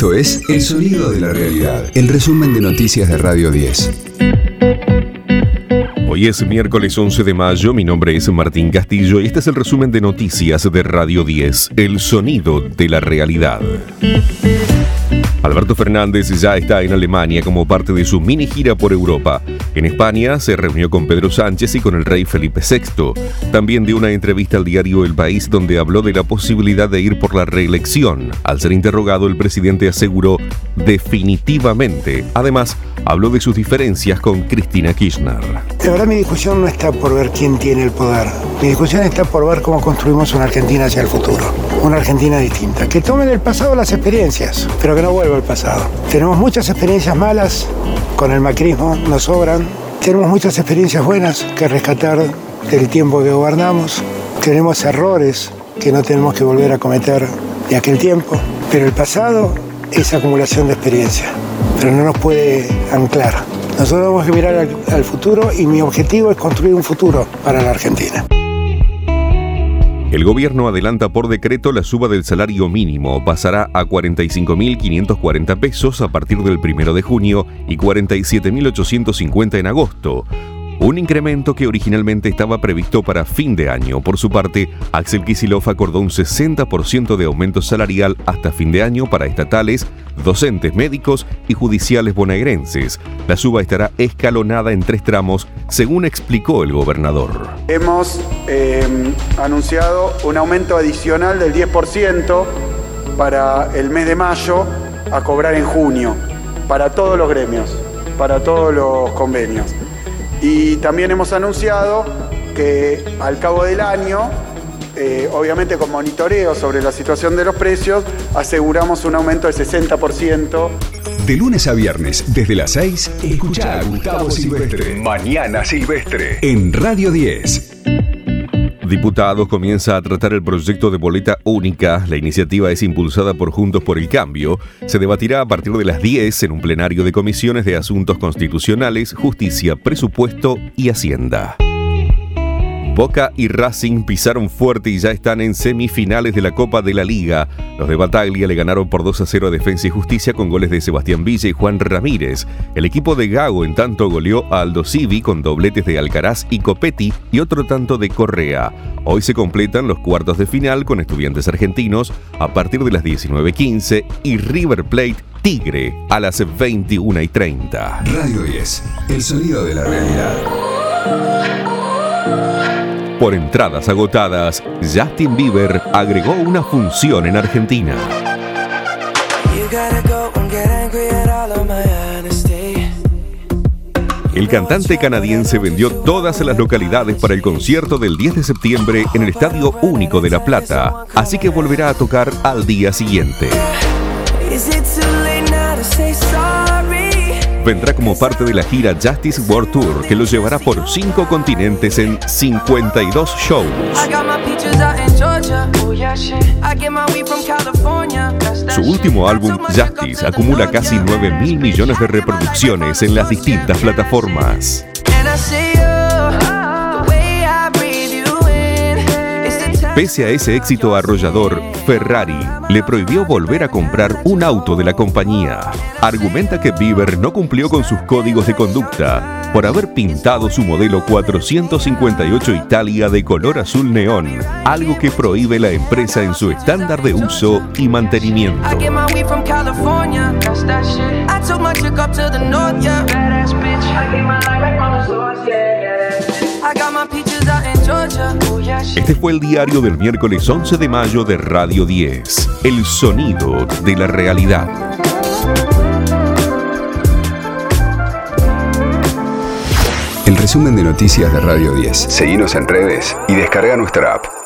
Esto es El Sonido de la Realidad, el resumen de noticias de Radio 10. Hoy es miércoles 11 de mayo, mi nombre es Martín Castillo y este es el resumen de noticias de Radio 10, El Sonido de la Realidad. Alberto Fernández ya está en Alemania como parte de su mini gira por Europa. En España se reunió con Pedro Sánchez y con el rey Felipe VI. También dio una entrevista al diario El País donde habló de la posibilidad de ir por la reelección. Al ser interrogado, el presidente aseguró definitivamente. Además, habló de sus diferencias con Cristina Kirchner. De verdad mi discusión no está por ver quién tiene el poder. Mi discusión está por ver cómo construimos una Argentina hacia el futuro. Una Argentina distinta. Que tome del pasado las experiencias, pero que no al pasado. Tenemos muchas experiencias malas con el macrismo, nos sobran. Tenemos muchas experiencias buenas que rescatar del tiempo que gobernamos. Tenemos errores que no tenemos que volver a cometer de aquel tiempo. Pero el pasado es acumulación de experiencia, pero no nos puede anclar. Nosotros tenemos que mirar al, al futuro y mi objetivo es construir un futuro para la Argentina. El gobierno adelanta por decreto la suba del salario mínimo. Pasará a 45.540 pesos a partir del 1 de junio y 47.850 en agosto un incremento que originalmente estaba previsto para fin de año. Por su parte, Axel Kicillof acordó un 60% de aumento salarial hasta fin de año para estatales, docentes médicos y judiciales bonaerenses. La suba estará escalonada en tres tramos, según explicó el gobernador. Hemos eh, anunciado un aumento adicional del 10% para el mes de mayo a cobrar en junio, para todos los gremios, para todos los convenios. Y también hemos anunciado que al cabo del año, eh, obviamente con monitoreo sobre la situación de los precios, aseguramos un aumento del 60%. De lunes a viernes, desde las 6, escucha a Gustavo Silvestre. Mañana Silvestre. En Radio 10. Diputados comienza a tratar el proyecto de boleta única. La iniciativa es impulsada por Juntos por el Cambio. Se debatirá a partir de las 10 en un plenario de comisiones de asuntos constitucionales, justicia, presupuesto y hacienda. Boca y Racing pisaron fuerte y ya están en semifinales de la Copa de la Liga. Los de Bataglia le ganaron por 2 a 0 a Defensa y Justicia con goles de Sebastián Villa y Juan Ramírez. El equipo de Gago en tanto goleó a Aldo Civi con dobletes de Alcaraz y Copetti y otro tanto de Correa. Hoy se completan los cuartos de final con estudiantes argentinos a partir de las 19.15 y River Plate Tigre a las 21 y 30. Radio 10, el sonido de la realidad. Por entradas agotadas, Justin Bieber agregó una función en Argentina. El cantante canadiense vendió todas las localidades para el concierto del 10 de septiembre en el Estadio Único de La Plata, así que volverá a tocar al día siguiente. Vendrá como parte de la gira Justice World Tour que lo llevará por cinco continentes en 52 shows. Su último álbum, Justice, acumula casi 9 mil millones de reproducciones en las distintas plataformas. Pese a ese éxito arrollador, Ferrari le prohibió volver a comprar un auto de la compañía. Argumenta que Bieber no cumplió con sus códigos de conducta por haber pintado su modelo 458 Italia de color azul neón, algo que prohíbe la empresa en su estándar de uso y mantenimiento. Este fue el diario del miércoles 11 de mayo de Radio 10, El sonido de la realidad. El resumen de noticias de Radio 10. Seguimos en redes y descarga nuestra app.